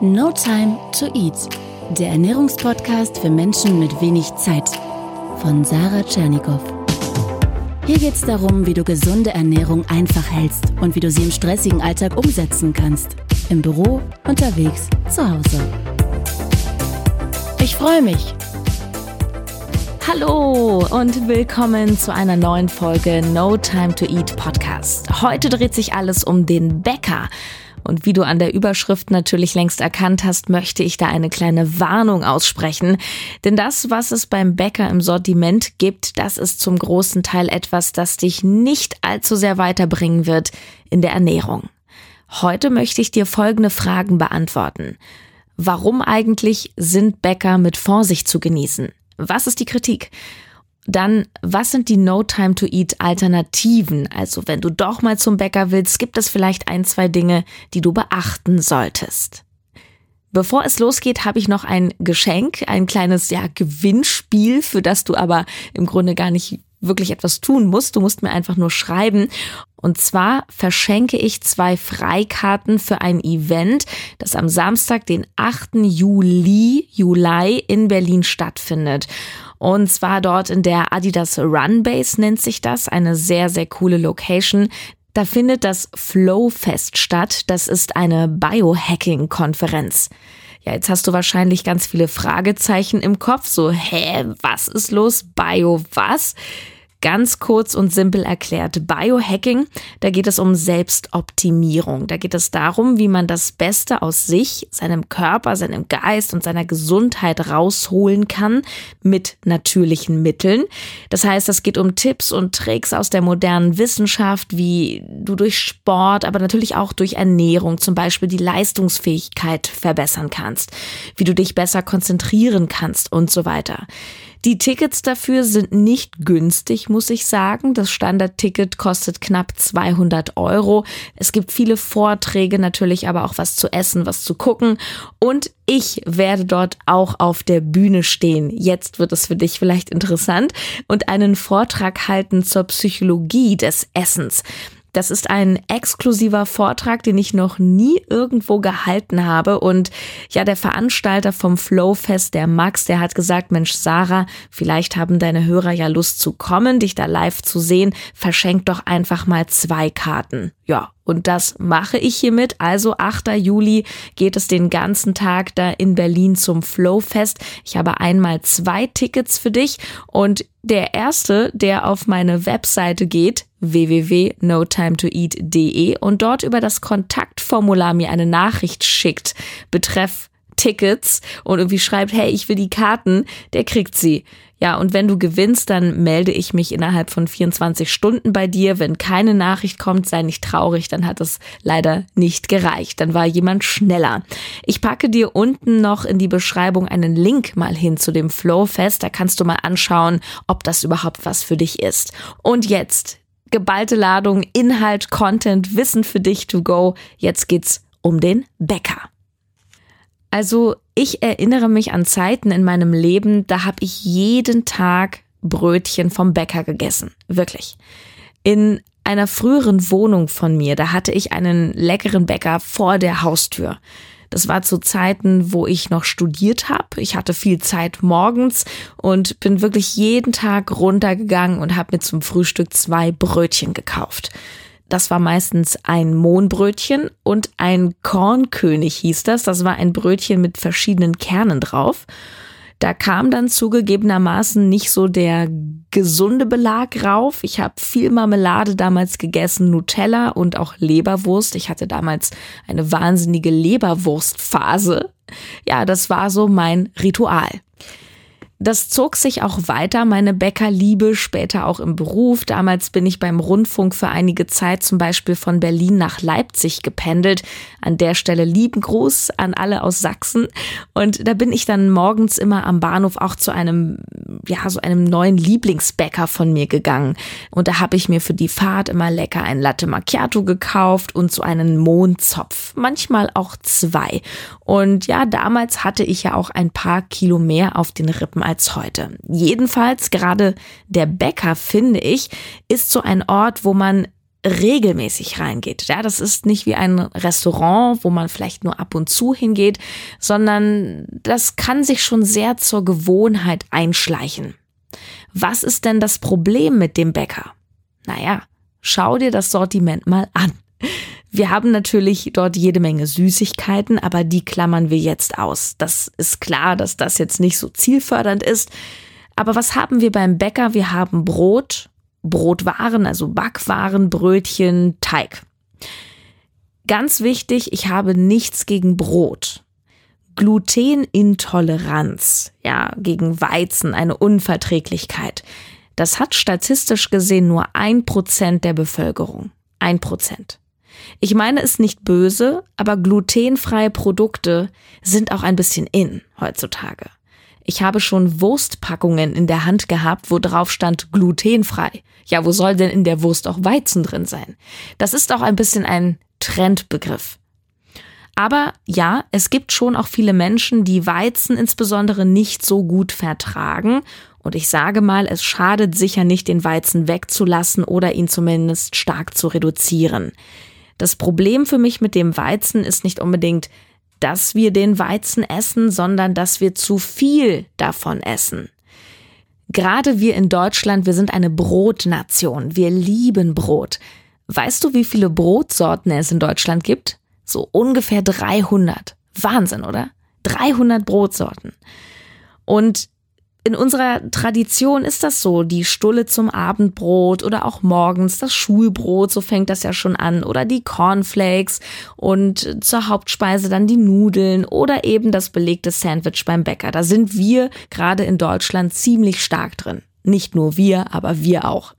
No Time to Eat, der Ernährungspodcast für Menschen mit wenig Zeit von Sarah Tschernikow. Hier geht es darum, wie du gesunde Ernährung einfach hältst und wie du sie im stressigen Alltag umsetzen kannst. Im Büro, unterwegs, zu Hause. Ich freue mich. Hallo und willkommen zu einer neuen Folge No Time to Eat Podcast. Heute dreht sich alles um den Bäcker. Und wie du an der Überschrift natürlich längst erkannt hast, möchte ich da eine kleine Warnung aussprechen. Denn das, was es beim Bäcker im Sortiment gibt, das ist zum großen Teil etwas, das dich nicht allzu sehr weiterbringen wird in der Ernährung. Heute möchte ich dir folgende Fragen beantworten. Warum eigentlich sind Bäcker mit Vorsicht zu genießen? Was ist die Kritik? Dann, was sind die No Time to Eat Alternativen? Also, wenn du doch mal zum Bäcker willst, gibt es vielleicht ein, zwei Dinge, die du beachten solltest. Bevor es losgeht, habe ich noch ein Geschenk, ein kleines ja, Gewinnspiel, für das du aber im Grunde gar nicht wirklich etwas tun musst. Du musst mir einfach nur schreiben. Und zwar verschenke ich zwei Freikarten für ein Event, das am Samstag, den 8. Juli, Juli in Berlin stattfindet. Und zwar dort in der Adidas Run Base nennt sich das. Eine sehr, sehr coole Location. Da findet das Flow Fest statt. Das ist eine Biohacking-Konferenz. Ja, jetzt hast du wahrscheinlich ganz viele Fragezeichen im Kopf. So, hä, was ist los? Bio was? Ganz kurz und simpel erklärt. Biohacking, da geht es um Selbstoptimierung. Da geht es darum, wie man das Beste aus sich, seinem Körper, seinem Geist und seiner Gesundheit rausholen kann mit natürlichen Mitteln. Das heißt, es geht um Tipps und Tricks aus der modernen Wissenschaft, wie du durch Sport, aber natürlich auch durch Ernährung zum Beispiel die Leistungsfähigkeit verbessern kannst, wie du dich besser konzentrieren kannst und so weiter. Die Tickets dafür sind nicht günstig, muss ich sagen. Das Standardticket kostet knapp 200 Euro. Es gibt viele Vorträge, natürlich aber auch was zu essen, was zu gucken. Und ich werde dort auch auf der Bühne stehen. Jetzt wird es für dich vielleicht interessant und einen Vortrag halten zur Psychologie des Essens. Das ist ein exklusiver Vortrag, den ich noch nie irgendwo gehalten habe. Und ja, der Veranstalter vom Flowfest, der Max, der hat gesagt, Mensch, Sarah, vielleicht haben deine Hörer ja Lust zu kommen, dich da live zu sehen. Verschenk doch einfach mal zwei Karten. Ja, und das mache ich hiermit. Also 8. Juli geht es den ganzen Tag da in Berlin zum Flowfest. Ich habe einmal zwei Tickets für dich und der erste, der auf meine Webseite geht, www.notimetoeat.de und dort über das Kontaktformular mir eine Nachricht schickt, betreff Tickets und irgendwie schreibt, hey, ich will die Karten, der kriegt sie. Ja, und wenn du gewinnst, dann melde ich mich innerhalb von 24 Stunden bei dir. Wenn keine Nachricht kommt, sei nicht traurig, dann hat es leider nicht gereicht. Dann war jemand schneller. Ich packe dir unten noch in die Beschreibung einen Link mal hin zu dem Flowfest. Da kannst du mal anschauen, ob das überhaupt was für dich ist. Und jetzt geballte Ladung, Inhalt, Content, Wissen für dich to go. Jetzt geht's um den Bäcker. Also ich erinnere mich an Zeiten in meinem Leben, da habe ich jeden Tag Brötchen vom Bäcker gegessen. Wirklich. In einer früheren Wohnung von mir, da hatte ich einen leckeren Bäcker vor der Haustür. Das war zu Zeiten, wo ich noch studiert habe. Ich hatte viel Zeit morgens und bin wirklich jeden Tag runtergegangen und habe mir zum Frühstück zwei Brötchen gekauft. Das war meistens ein Mohnbrötchen und ein Kornkönig hieß das. Das war ein Brötchen mit verschiedenen Kernen drauf. Da kam dann zugegebenermaßen nicht so der gesunde Belag rauf. Ich habe viel Marmelade damals gegessen, Nutella und auch Leberwurst. Ich hatte damals eine wahnsinnige Leberwurstphase. Ja, das war so mein Ritual. Das zog sich auch weiter, meine Bäckerliebe, später auch im Beruf. Damals bin ich beim Rundfunk für einige Zeit zum Beispiel von Berlin nach Leipzig gependelt. An der Stelle lieben Gruß an alle aus Sachsen. Und da bin ich dann morgens immer am Bahnhof auch zu einem, ja, so einem neuen Lieblingsbäcker von mir gegangen. Und da habe ich mir für die Fahrt immer lecker ein Latte Macchiato gekauft und so einen Mondzopf. Manchmal auch zwei. Und ja, damals hatte ich ja auch ein paar Kilo mehr auf den Rippen als heute. Jedenfalls gerade der Bäcker, finde ich, ist so ein Ort, wo man regelmäßig reingeht. Ja, das ist nicht wie ein Restaurant, wo man vielleicht nur ab und zu hingeht, sondern das kann sich schon sehr zur Gewohnheit einschleichen. Was ist denn das Problem mit dem Bäcker? Naja, schau dir das Sortiment mal an. Wir haben natürlich dort jede Menge Süßigkeiten, aber die klammern wir jetzt aus. Das ist klar, dass das jetzt nicht so zielfördernd ist. Aber was haben wir beim Bäcker? Wir haben Brot, Brotwaren, also Backwaren, Brötchen, Teig. Ganz wichtig, ich habe nichts gegen Brot. Glutenintoleranz, ja, gegen Weizen, eine Unverträglichkeit. Das hat statistisch gesehen nur ein Prozent der Bevölkerung. Ein Prozent. Ich meine es nicht böse, aber glutenfreie Produkte sind auch ein bisschen in heutzutage. Ich habe schon Wurstpackungen in der Hand gehabt, wo drauf stand glutenfrei. Ja, wo soll denn in der Wurst auch Weizen drin sein? Das ist auch ein bisschen ein Trendbegriff. Aber ja, es gibt schon auch viele Menschen, die Weizen insbesondere nicht so gut vertragen. Und ich sage mal, es schadet sicher nicht, den Weizen wegzulassen oder ihn zumindest stark zu reduzieren. Das Problem für mich mit dem Weizen ist nicht unbedingt, dass wir den Weizen essen, sondern dass wir zu viel davon essen. Gerade wir in Deutschland, wir sind eine Brotnation. Wir lieben Brot. Weißt du, wie viele Brotsorten es in Deutschland gibt? So ungefähr 300. Wahnsinn, oder? 300 Brotsorten. Und in unserer Tradition ist das so, die Stulle zum Abendbrot oder auch morgens das Schulbrot, so fängt das ja schon an, oder die Cornflakes und zur Hauptspeise dann die Nudeln oder eben das belegte Sandwich beim Bäcker. Da sind wir gerade in Deutschland ziemlich stark drin. Nicht nur wir, aber wir auch.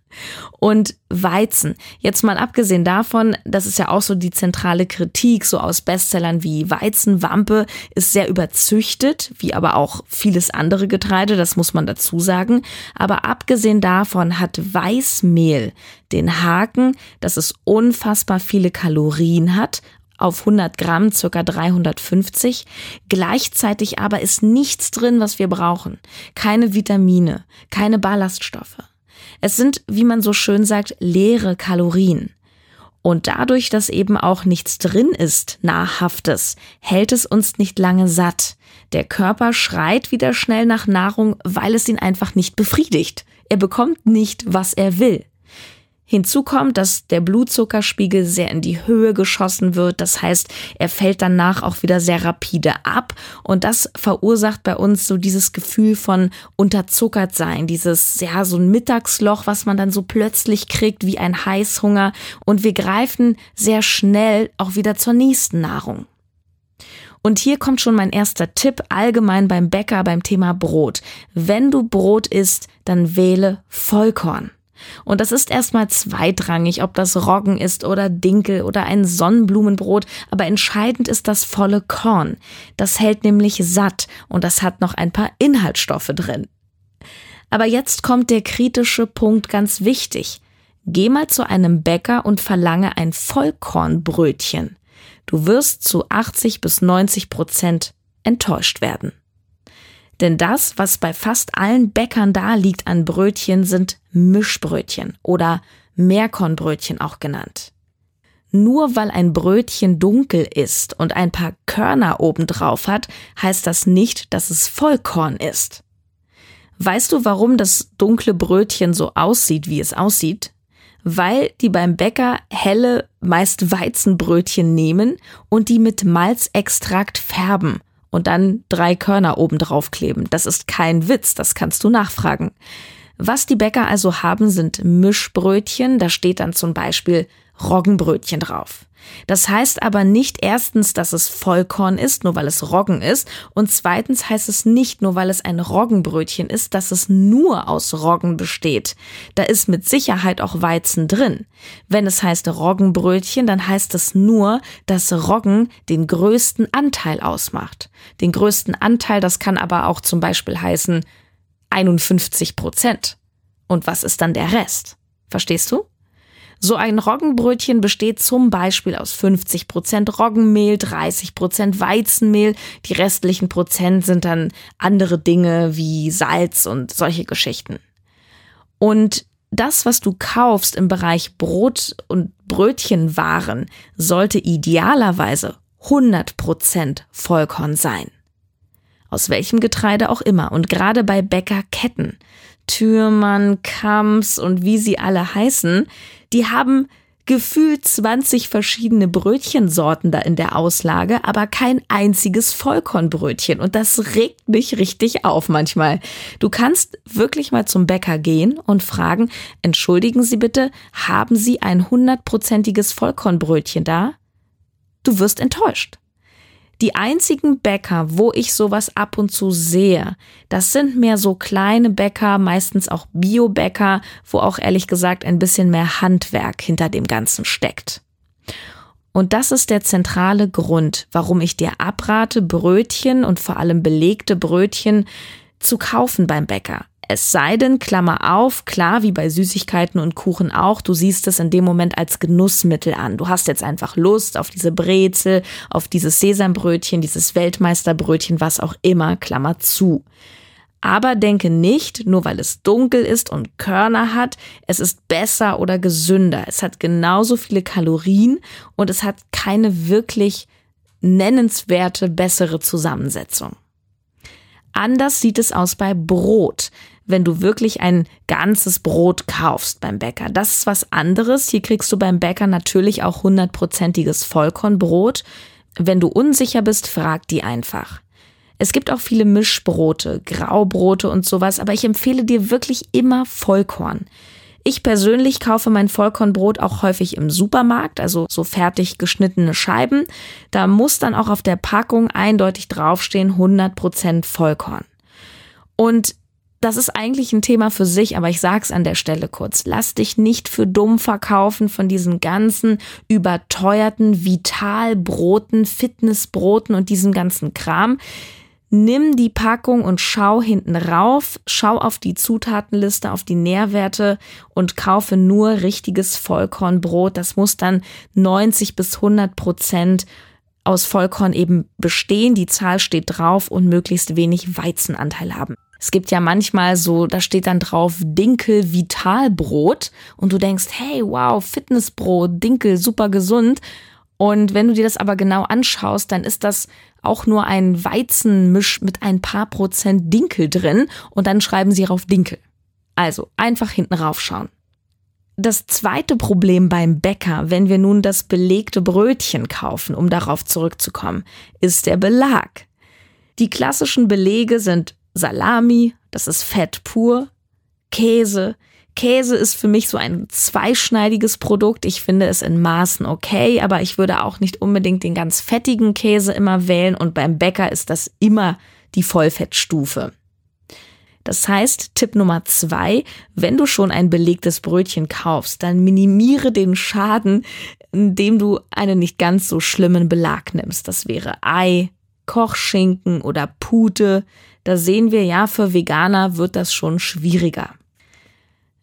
Und Weizen. Jetzt mal abgesehen davon, das ist ja auch so die zentrale Kritik, so aus Bestsellern wie Weizenwampe, ist sehr überzüchtet, wie aber auch vieles andere Getreide, das muss man dazu sagen. Aber abgesehen davon hat Weißmehl den Haken, dass es unfassbar viele Kalorien hat, auf 100 Gramm circa 350. Gleichzeitig aber ist nichts drin, was wir brauchen. Keine Vitamine, keine Ballaststoffe. Es sind, wie man so schön sagt, leere Kalorien. Und dadurch, dass eben auch nichts drin ist, nahrhaftes, hält es uns nicht lange satt. Der Körper schreit wieder schnell nach Nahrung, weil es ihn einfach nicht befriedigt. Er bekommt nicht, was er will. Hinzu kommt, dass der Blutzuckerspiegel sehr in die Höhe geschossen wird. Das heißt, er fällt danach auch wieder sehr rapide ab. Und das verursacht bei uns so dieses Gefühl von unterzuckert sein. Dieses, ja, so ein Mittagsloch, was man dann so plötzlich kriegt wie ein Heißhunger. Und wir greifen sehr schnell auch wieder zur nächsten Nahrung. Und hier kommt schon mein erster Tipp allgemein beim Bäcker beim Thema Brot. Wenn du Brot isst, dann wähle Vollkorn. Und das ist erstmal zweitrangig, ob das Roggen ist oder Dinkel oder ein Sonnenblumenbrot, aber entscheidend ist das volle Korn. Das hält nämlich satt und das hat noch ein paar Inhaltsstoffe drin. Aber jetzt kommt der kritische Punkt ganz wichtig. Geh mal zu einem Bäcker und verlange ein Vollkornbrötchen. Du wirst zu 80 bis 90 Prozent enttäuscht werden. Denn das, was bei fast allen Bäckern da liegt an Brötchen, sind Mischbrötchen oder Meerkornbrötchen auch genannt. Nur weil ein Brötchen dunkel ist und ein paar Körner obendrauf hat, heißt das nicht, dass es Vollkorn ist. Weißt du, warum das dunkle Brötchen so aussieht, wie es aussieht? Weil die beim Bäcker helle, meist Weizenbrötchen nehmen und die mit Malzextrakt färben und dann drei Körner oben drauf kleben. Das ist kein Witz, das kannst du nachfragen. Was die Bäcker also haben, sind Mischbrötchen. Da steht dann zum Beispiel Roggenbrötchen drauf. Das heißt aber nicht erstens, dass es Vollkorn ist, nur weil es Roggen ist, und zweitens heißt es nicht, nur weil es ein Roggenbrötchen ist, dass es nur aus Roggen besteht. Da ist mit Sicherheit auch Weizen drin. Wenn es heißt Roggenbrötchen, dann heißt es nur, dass Roggen den größten Anteil ausmacht. Den größten Anteil, das kann aber auch zum Beispiel heißen 51 Prozent. Und was ist dann der Rest? Verstehst du? So ein Roggenbrötchen besteht zum Beispiel aus 50 Prozent Roggenmehl, 30 Prozent Weizenmehl. Die restlichen Prozent sind dann andere Dinge wie Salz und solche Geschichten. Und das, was du kaufst im Bereich Brot und Brötchenwaren, sollte idealerweise 100% Vollkorn sein. Aus welchem Getreide auch immer. Und gerade bei Bäckerketten, Türmann, Kamps und wie sie alle heißen, die haben gefühlt 20 verschiedene Brötchensorten da in der Auslage, aber kein einziges Vollkornbrötchen. Und das regt mich richtig auf manchmal. Du kannst wirklich mal zum Bäcker gehen und fragen, entschuldigen Sie bitte, haben Sie ein hundertprozentiges Vollkornbrötchen da? Du wirst enttäuscht. Die einzigen Bäcker, wo ich sowas ab und zu sehe, das sind mehr so kleine Bäcker, meistens auch Biobäcker, wo auch ehrlich gesagt ein bisschen mehr Handwerk hinter dem Ganzen steckt. Und das ist der zentrale Grund, warum ich dir abrate, Brötchen und vor allem belegte Brötchen zu kaufen beim Bäcker. Es sei denn, Klammer auf, klar, wie bei Süßigkeiten und Kuchen auch, du siehst es in dem Moment als Genussmittel an. Du hast jetzt einfach Lust auf diese Brezel, auf dieses Sesambrötchen, dieses Weltmeisterbrötchen, was auch immer, Klammer zu. Aber denke nicht, nur weil es dunkel ist und Körner hat, es ist besser oder gesünder. Es hat genauso viele Kalorien und es hat keine wirklich nennenswerte bessere Zusammensetzung. Anders sieht es aus bei Brot wenn du wirklich ein ganzes Brot kaufst beim Bäcker. Das ist was anderes. Hier kriegst du beim Bäcker natürlich auch hundertprozentiges Vollkornbrot. Wenn du unsicher bist, frag die einfach. Es gibt auch viele Mischbrote, Graubrote und sowas, aber ich empfehle dir wirklich immer Vollkorn. Ich persönlich kaufe mein Vollkornbrot auch häufig im Supermarkt, also so fertig geschnittene Scheiben. Da muss dann auch auf der Packung eindeutig draufstehen 100% Vollkorn. Und das ist eigentlich ein Thema für sich, aber ich sag's an der Stelle kurz. Lass dich nicht für dumm verkaufen von diesen ganzen überteuerten Vitalbroten, Fitnessbroten und diesem ganzen Kram. Nimm die Packung und schau hinten rauf, schau auf die Zutatenliste, auf die Nährwerte und kaufe nur richtiges Vollkornbrot. Das muss dann 90 bis 100 Prozent aus Vollkorn eben bestehen. Die Zahl steht drauf und möglichst wenig Weizenanteil haben. Es gibt ja manchmal so, da steht dann drauf Dinkel Vitalbrot und du denkst, hey, wow, Fitnessbrot, Dinkel, super gesund. Und wenn du dir das aber genau anschaust, dann ist das auch nur ein Weizenmisch mit ein paar Prozent Dinkel drin und dann schreiben sie rauf Dinkel. Also einfach hinten raufschauen. Das zweite Problem beim Bäcker, wenn wir nun das belegte Brötchen kaufen, um darauf zurückzukommen, ist der Belag. Die klassischen Belege sind Salami, das ist Fett pur, Käse. Käse ist für mich so ein zweischneidiges Produkt. Ich finde es in Maßen okay, aber ich würde auch nicht unbedingt den ganz fettigen Käse immer wählen und beim Bäcker ist das immer die Vollfettstufe. Das heißt, Tipp Nummer zwei, wenn du schon ein belegtes Brötchen kaufst, dann minimiere den Schaden, indem du einen nicht ganz so schlimmen Belag nimmst. Das wäre Ei, Kochschinken oder Pute. Da sehen wir ja, für Veganer wird das schon schwieriger.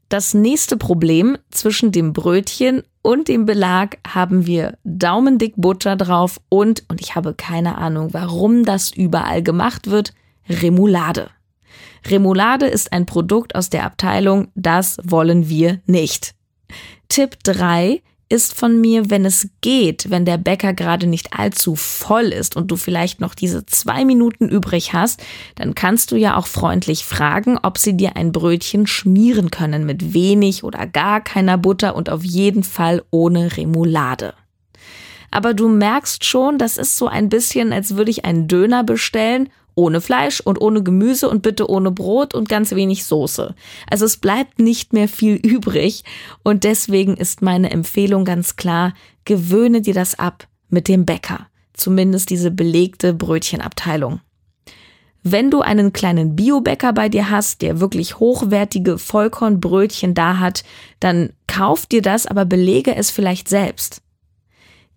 Das nächste Problem zwischen dem Brötchen und dem Belag haben wir daumendick Butter drauf und, und ich habe keine Ahnung, warum das überall gemacht wird, Remoulade. Remoulade ist ein Produkt aus der Abteilung, das wollen wir nicht. Tipp 3, ist von mir, wenn es geht, wenn der Bäcker gerade nicht allzu voll ist und du vielleicht noch diese zwei Minuten übrig hast, dann kannst du ja auch freundlich fragen, ob sie dir ein Brötchen schmieren können mit wenig oder gar keiner Butter und auf jeden Fall ohne Remoulade. Aber du merkst schon, das ist so ein bisschen, als würde ich einen Döner bestellen ohne Fleisch und ohne Gemüse und bitte ohne Brot und ganz wenig Soße. Also es bleibt nicht mehr viel übrig und deswegen ist meine Empfehlung ganz klar, gewöhne dir das ab mit dem Bäcker. Zumindest diese belegte Brötchenabteilung. Wenn du einen kleinen Biobäcker bei dir hast, der wirklich hochwertige Vollkornbrötchen da hat, dann kauf dir das, aber belege es vielleicht selbst.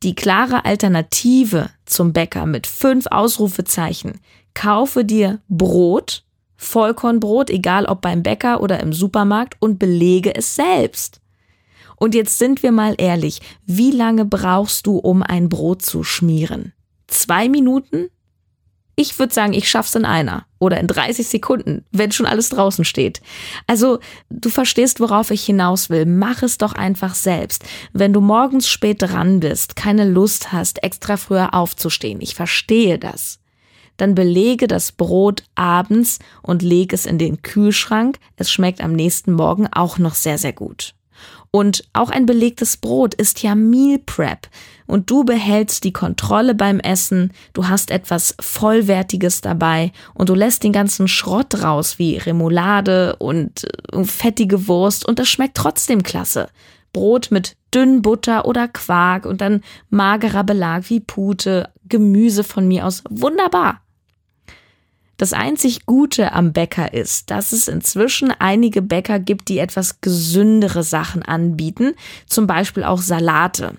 Die klare Alternative zum Bäcker mit fünf Ausrufezeichen kaufe dir Brot, Vollkornbrot, egal ob beim Bäcker oder im Supermarkt, und belege es selbst. Und jetzt sind wir mal ehrlich, wie lange brauchst du, um ein Brot zu schmieren? Zwei Minuten? Ich würde sagen, ich schaff's in einer. oder in 30 Sekunden, wenn schon alles draußen steht. Also, du verstehst, worauf ich hinaus will. Mach es doch einfach selbst. Wenn du morgens spät dran bist, keine Lust hast, extra früher aufzustehen, ich verstehe das. Dann belege das Brot abends und leg es in den Kühlschrank. Es schmeckt am nächsten Morgen auch noch sehr, sehr gut. Und auch ein belegtes Brot ist ja Meal Prep. Und du behältst die Kontrolle beim Essen, du hast etwas Vollwertiges dabei und du lässt den ganzen Schrott raus, wie Remoulade und äh, fettige Wurst und das schmeckt trotzdem klasse. Brot mit dünn Butter oder Quark und dann magerer Belag wie Pute, Gemüse von mir aus. Wunderbar. Das einzig Gute am Bäcker ist, dass es inzwischen einige Bäcker gibt, die etwas gesündere Sachen anbieten, zum Beispiel auch Salate.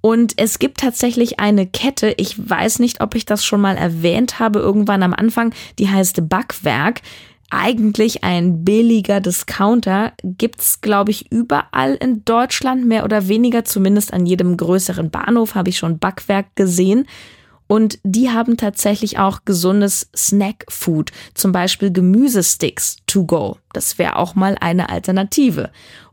Und es gibt tatsächlich eine Kette, ich weiß nicht, ob ich das schon mal erwähnt habe, irgendwann am Anfang, die heißt Backwerk. Eigentlich ein billiger Discounter, gibt's glaube ich, überall in Deutschland, mehr oder weniger, zumindest an jedem größeren Bahnhof habe ich schon Backwerk gesehen. Und die haben tatsächlich auch gesundes Snack-Food, zum Beispiel Gemüsesticks to go. Das wäre auch mal eine Alternative.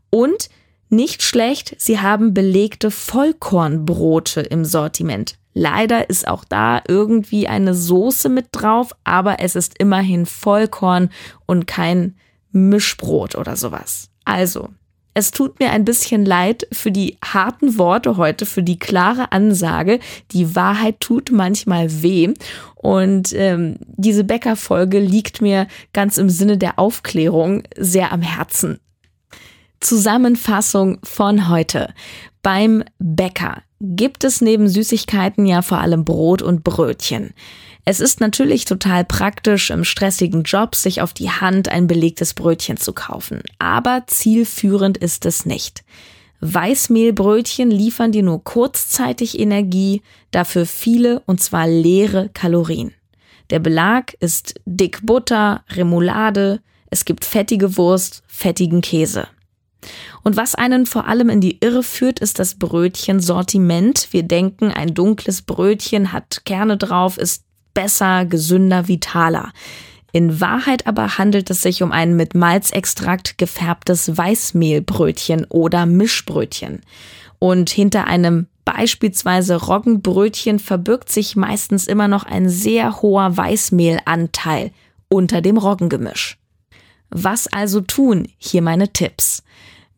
Und nicht schlecht, sie haben belegte Vollkornbrote im Sortiment. Leider ist auch da irgendwie eine Soße mit drauf, aber es ist immerhin Vollkorn und kein Mischbrot oder sowas. Also, es tut mir ein bisschen leid für die harten Worte heute, für die klare Ansage. Die Wahrheit tut manchmal weh. Und ähm, diese Bäckerfolge liegt mir ganz im Sinne der Aufklärung sehr am Herzen. Zusammenfassung von heute. Beim Bäcker gibt es neben Süßigkeiten ja vor allem Brot und Brötchen. Es ist natürlich total praktisch, im stressigen Job sich auf die Hand ein belegtes Brötchen zu kaufen. Aber zielführend ist es nicht. Weißmehlbrötchen liefern dir nur kurzzeitig Energie, dafür viele und zwar leere Kalorien. Der Belag ist dick Butter, Remoulade, es gibt fettige Wurst, fettigen Käse. Und was einen vor allem in die Irre führt, ist das Brötchensortiment. Wir denken, ein dunkles Brötchen hat Kerne drauf, ist besser, gesünder, vitaler. In Wahrheit aber handelt es sich um ein mit Malzextrakt gefärbtes Weißmehlbrötchen oder Mischbrötchen. Und hinter einem beispielsweise Roggenbrötchen verbirgt sich meistens immer noch ein sehr hoher Weißmehlanteil unter dem Roggengemisch. Was also tun? Hier meine Tipps.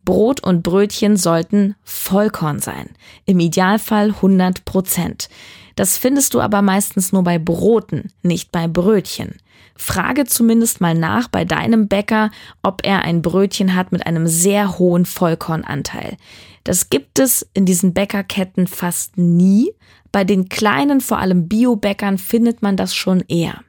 Brot und Brötchen sollten Vollkorn sein. Im Idealfall 100 Prozent. Das findest du aber meistens nur bei Broten, nicht bei Brötchen. Frage zumindest mal nach bei deinem Bäcker, ob er ein Brötchen hat mit einem sehr hohen Vollkornanteil. Das gibt es in diesen Bäckerketten fast nie. Bei den kleinen, vor allem Biobäckern, findet man das schon eher.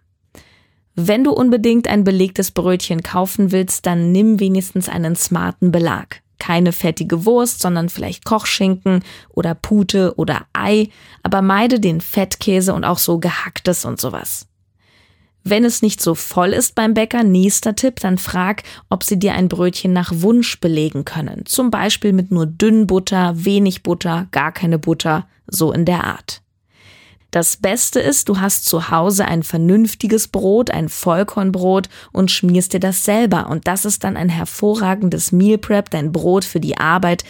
Wenn du unbedingt ein belegtes Brötchen kaufen willst, dann nimm wenigstens einen smarten Belag keine fettige Wurst, sondern vielleicht Kochschinken oder Pute oder Ei, aber meide den Fettkäse und auch so gehacktes und sowas. Wenn es nicht so voll ist beim Bäcker, nächster Tipp, dann frag, ob sie dir ein Brötchen nach Wunsch belegen können. Zum Beispiel mit nur dünn Butter, wenig Butter, gar keine Butter, so in der Art. Das Beste ist, du hast zu Hause ein vernünftiges Brot, ein Vollkornbrot und schmierst dir das selber. Und das ist dann ein hervorragendes Meal Prep, dein Brot für die Arbeit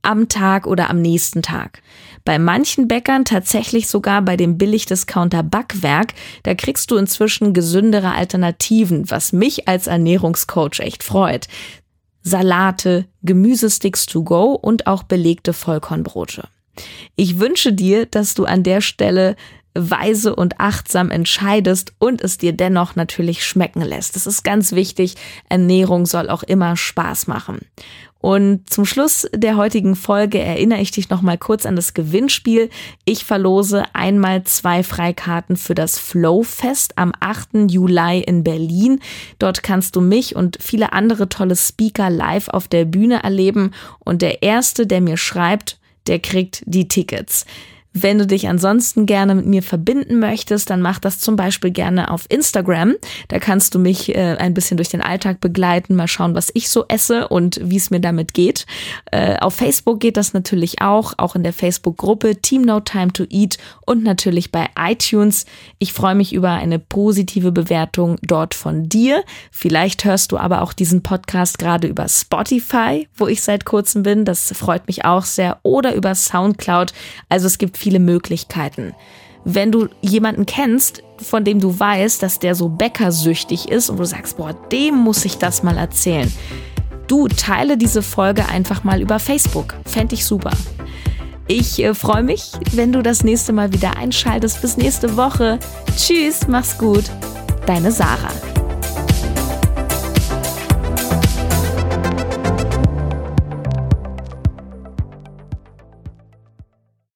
am Tag oder am nächsten Tag. Bei manchen Bäckern tatsächlich sogar bei dem Billigdiscounter Backwerk, da kriegst du inzwischen gesündere Alternativen, was mich als Ernährungscoach echt freut. Salate, Gemüsesticks to go und auch belegte Vollkornbrote. Ich wünsche dir, dass du an der Stelle weise und achtsam entscheidest und es dir dennoch natürlich schmecken lässt. Das ist ganz wichtig. Ernährung soll auch immer Spaß machen. Und zum Schluss der heutigen Folge erinnere ich dich noch mal kurz an das Gewinnspiel. Ich verlose einmal zwei Freikarten für das Flowfest am 8. Juli in Berlin. Dort kannst du mich und viele andere tolle Speaker live auf der Bühne erleben. Und der erste, der mir schreibt, der kriegt die Tickets. Wenn du dich ansonsten gerne mit mir verbinden möchtest, dann mach das zum Beispiel gerne auf Instagram. Da kannst du mich äh, ein bisschen durch den Alltag begleiten, mal schauen, was ich so esse und wie es mir damit geht. Äh, auf Facebook geht das natürlich auch, auch in der Facebook-Gruppe Team No Time to Eat und natürlich bei iTunes. Ich freue mich über eine positive Bewertung dort von dir. Vielleicht hörst du aber auch diesen Podcast gerade über Spotify, wo ich seit kurzem bin. Das freut mich auch sehr. Oder über Soundcloud. Also es gibt viele Möglichkeiten. Wenn du jemanden kennst, von dem du weißt, dass der so bäckersüchtig ist und du sagst, boah, dem muss ich das mal erzählen. Du teile diese Folge einfach mal über Facebook. Fände ich super. Ich äh, freue mich, wenn du das nächste Mal wieder einschaltest. Bis nächste Woche. Tschüss, mach's gut. Deine Sarah.